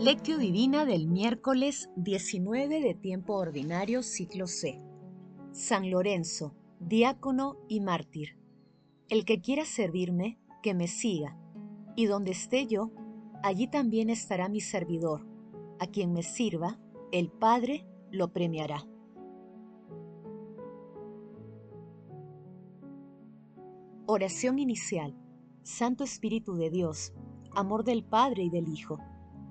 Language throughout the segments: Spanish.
Lectio Divina del miércoles 19 de tiempo ordinario, ciclo C. San Lorenzo, diácono y mártir. El que quiera servirme, que me siga, y donde esté yo, allí también estará mi servidor. A quien me sirva, el Padre lo premiará. Oración inicial. Santo Espíritu de Dios, amor del Padre y del Hijo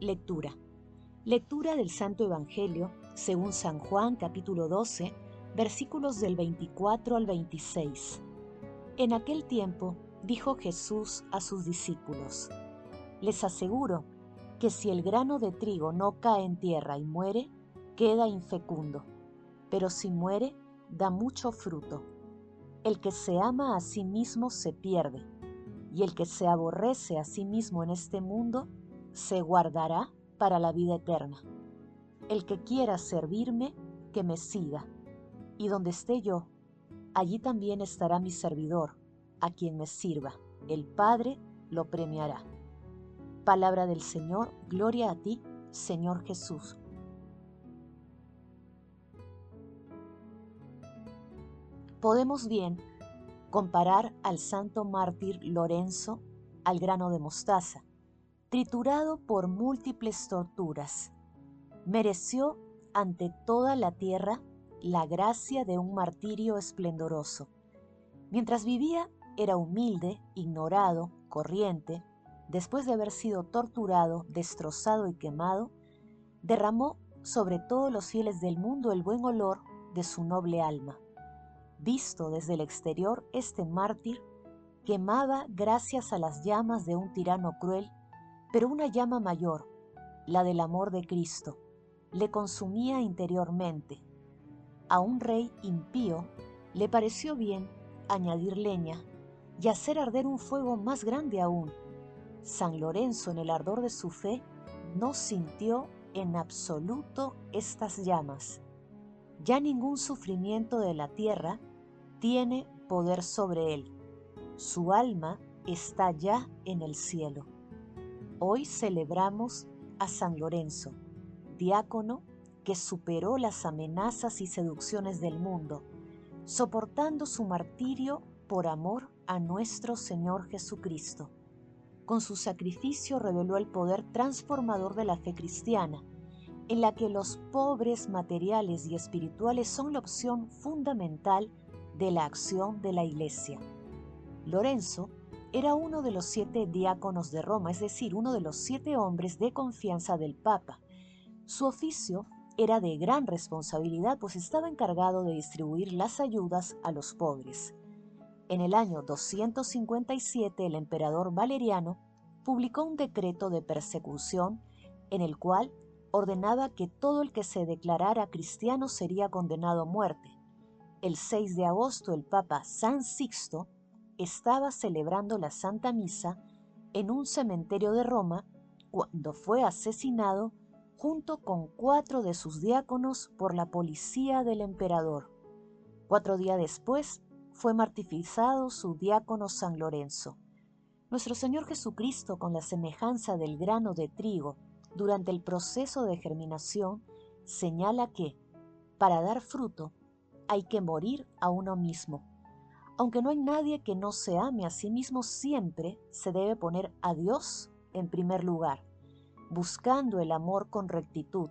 Lectura. Lectura del Santo Evangelio según San Juan capítulo 12, versículos del 24 al 26. En aquel tiempo dijo Jesús a sus discípulos, Les aseguro que si el grano de trigo no cae en tierra y muere, queda infecundo, pero si muere, da mucho fruto. El que se ama a sí mismo se pierde, y el que se aborrece a sí mismo en este mundo, se guardará para la vida eterna. El que quiera servirme, que me siga, y donde esté yo, allí también estará mi servidor, a quien me sirva. El Padre lo premiará. Palabra del Señor, gloria a ti, Señor Jesús. Podemos bien comparar al santo mártir Lorenzo al grano de mostaza, triturado por múltiples torturas, mereció ante toda la tierra la gracia de un martirio esplendoroso. Mientras vivía era humilde, ignorado, corriente, después de haber sido torturado, destrozado y quemado, derramó sobre todos los fieles del mundo el buen olor de su noble alma. Visto desde el exterior, este mártir quemaba gracias a las llamas de un tirano cruel pero una llama mayor, la del amor de Cristo, le consumía interiormente. A un rey impío le pareció bien añadir leña y hacer arder un fuego más grande aún. San Lorenzo en el ardor de su fe no sintió en absoluto estas llamas. Ya ningún sufrimiento de la tierra tiene poder sobre él. Su alma está ya en el cielo. Hoy celebramos a San Lorenzo, diácono que superó las amenazas y seducciones del mundo, soportando su martirio por amor a nuestro Señor Jesucristo. Con su sacrificio reveló el poder transformador de la fe cristiana, en la que los pobres materiales y espirituales son la opción fundamental de la acción de la Iglesia. Lorenzo era uno de los siete diáconos de Roma, es decir, uno de los siete hombres de confianza del Papa. Su oficio era de gran responsabilidad, pues estaba encargado de distribuir las ayudas a los pobres. En el año 257 el emperador Valeriano publicó un decreto de persecución en el cual ordenaba que todo el que se declarara cristiano sería condenado a muerte. El 6 de agosto el Papa San Sixto estaba celebrando la Santa Misa en un cementerio de Roma cuando fue asesinado junto con cuatro de sus diáconos por la policía del emperador. Cuatro días después fue martirizado su diácono San Lorenzo. Nuestro Señor Jesucristo, con la semejanza del grano de trigo durante el proceso de germinación, señala que, para dar fruto, hay que morir a uno mismo aunque no hay nadie que no se ame a sí mismo, siempre se debe poner a Dios en primer lugar, buscando el amor con rectitud,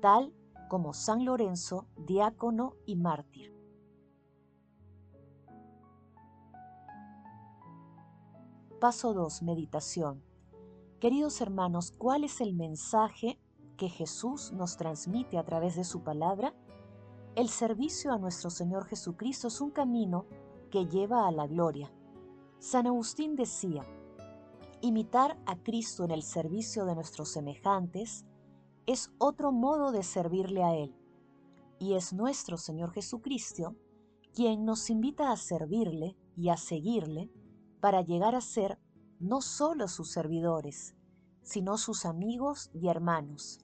tal como San Lorenzo, diácono y mártir. Paso 2. Meditación. Queridos hermanos, ¿cuál es el mensaje que Jesús nos transmite a través de su palabra? El servicio a nuestro Señor Jesucristo es un camino que lleva a la gloria. San Agustín decía, Imitar a Cristo en el servicio de nuestros semejantes es otro modo de servirle a Él. Y es nuestro Señor Jesucristo quien nos invita a servirle y a seguirle para llegar a ser no solo sus servidores, sino sus amigos y hermanos.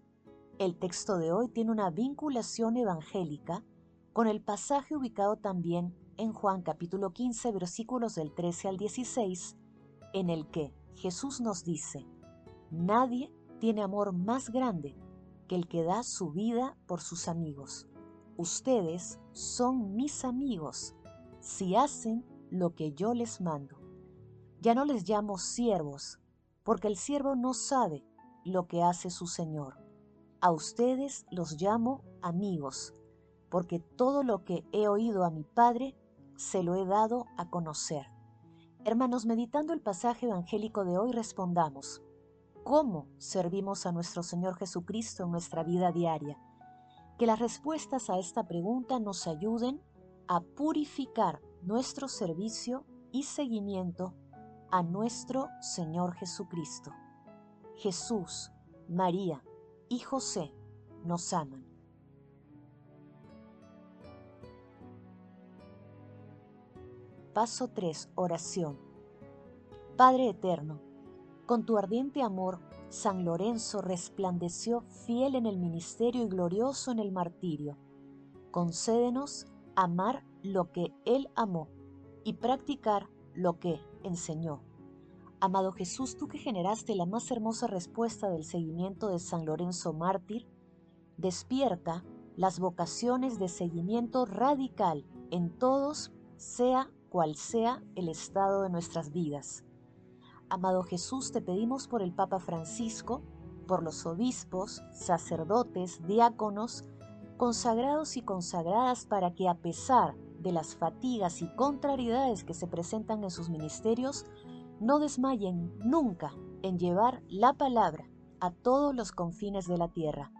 El texto de hoy tiene una vinculación evangélica con el pasaje ubicado también en Juan capítulo 15 versículos del 13 al 16, en el que Jesús nos dice, Nadie tiene amor más grande que el que da su vida por sus amigos. Ustedes son mis amigos si hacen lo que yo les mando. Ya no les llamo siervos, porque el siervo no sabe lo que hace su Señor. A ustedes los llamo amigos, porque todo lo que he oído a mi Padre se lo he dado a conocer. Hermanos, meditando el pasaje evangélico de hoy, respondamos, ¿cómo servimos a nuestro Señor Jesucristo en nuestra vida diaria? Que las respuestas a esta pregunta nos ayuden a purificar nuestro servicio y seguimiento a nuestro Señor Jesucristo. Jesús, María y José nos aman. Paso 3. Oración. Padre Eterno, con tu ardiente amor, San Lorenzo resplandeció fiel en el ministerio y glorioso en el martirio. Concédenos amar lo que Él amó y practicar lo que enseñó. Amado Jesús, tú que generaste la más hermosa respuesta del seguimiento de San Lorenzo Mártir, despierta las vocaciones de seguimiento radical en todos, sea cual sea el estado de nuestras vidas. Amado Jesús, te pedimos por el Papa Francisco, por los obispos, sacerdotes, diáconos, consagrados y consagradas para que a pesar de las fatigas y contrariedades que se presentan en sus ministerios, no desmayen nunca en llevar la palabra a todos los confines de la tierra.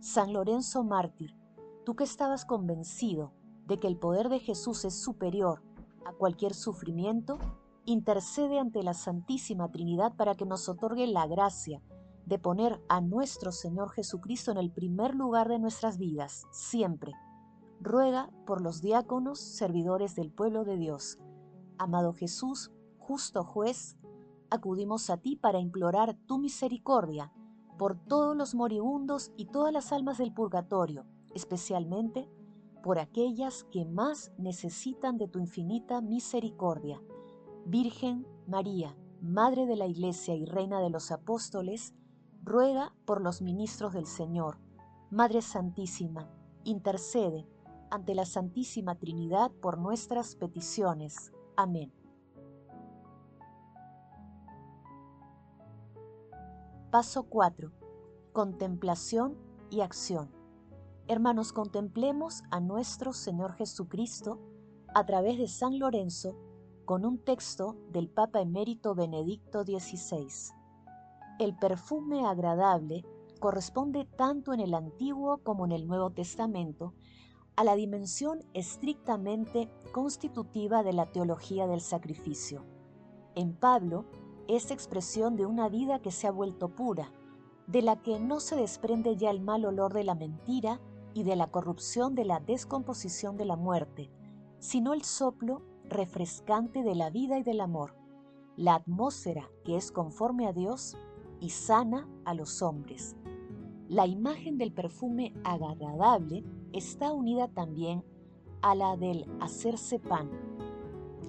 San Lorenzo Mártir, tú que estabas convencido de que el poder de Jesús es superior a cualquier sufrimiento, intercede ante la Santísima Trinidad para que nos otorgue la gracia de poner a nuestro Señor Jesucristo en el primer lugar de nuestras vidas, siempre ruega por los diáconos, servidores del pueblo de Dios. Amado Jesús, justo juez, acudimos a ti para implorar tu misericordia por todos los moribundos y todas las almas del purgatorio, especialmente por aquellas que más necesitan de tu infinita misericordia. Virgen María, Madre de la Iglesia y Reina de los Apóstoles, ruega por los ministros del Señor. Madre Santísima, intercede ante la Santísima Trinidad por nuestras peticiones. Amén. Paso 4. Contemplación y acción. Hermanos, contemplemos a nuestro Señor Jesucristo a través de San Lorenzo con un texto del Papa emérito Benedicto XVI. El perfume agradable corresponde tanto en el Antiguo como en el Nuevo Testamento a la dimensión estrictamente constitutiva de la teología del sacrificio. En Pablo, es expresión de una vida que se ha vuelto pura, de la que no se desprende ya el mal olor de la mentira y de la corrupción de la descomposición de la muerte, sino el soplo refrescante de la vida y del amor, la atmósfera que es conforme a Dios y sana a los hombres. La imagen del perfume agradable está unida también a la del hacerse pan.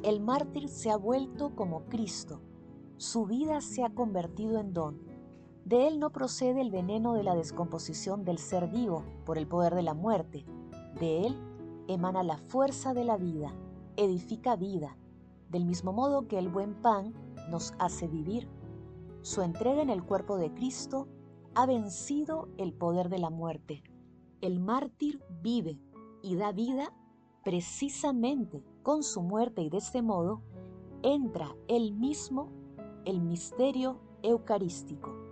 El mártir se ha vuelto como Cristo, su vida se ha convertido en don. De él no procede el veneno de la descomposición del ser vivo por el poder de la muerte. De él emana la fuerza de la vida, edifica vida, del mismo modo que el buen pan nos hace vivir. Su entrega en el cuerpo de Cristo ha vencido el poder de la muerte. El mártir vive y da vida precisamente con su muerte y de este modo entra él mismo el misterio eucarístico.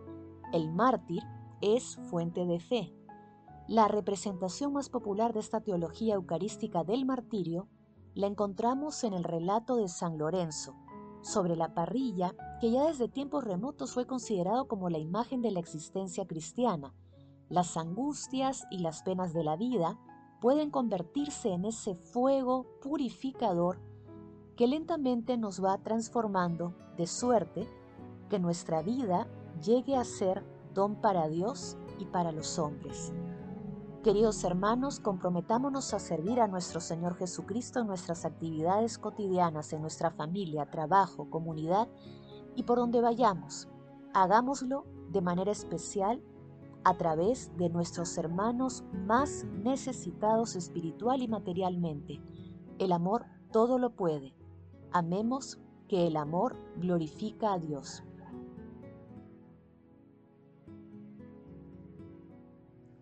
El mártir es fuente de fe. La representación más popular de esta teología eucarística del martirio la encontramos en el relato de San Lorenzo, sobre la parrilla que ya desde tiempos remotos fue considerado como la imagen de la existencia cristiana. Las angustias y las penas de la vida pueden convertirse en ese fuego purificador que lentamente nos va transformando de suerte que nuestra vida llegue a ser don para Dios y para los hombres. Queridos hermanos, comprometámonos a servir a nuestro Señor Jesucristo en nuestras actividades cotidianas, en nuestra familia, trabajo, comunidad y por donde vayamos. Hagámoslo de manera especial a través de nuestros hermanos más necesitados espiritual y materialmente. El amor todo lo puede. Amemos que el amor glorifica a Dios.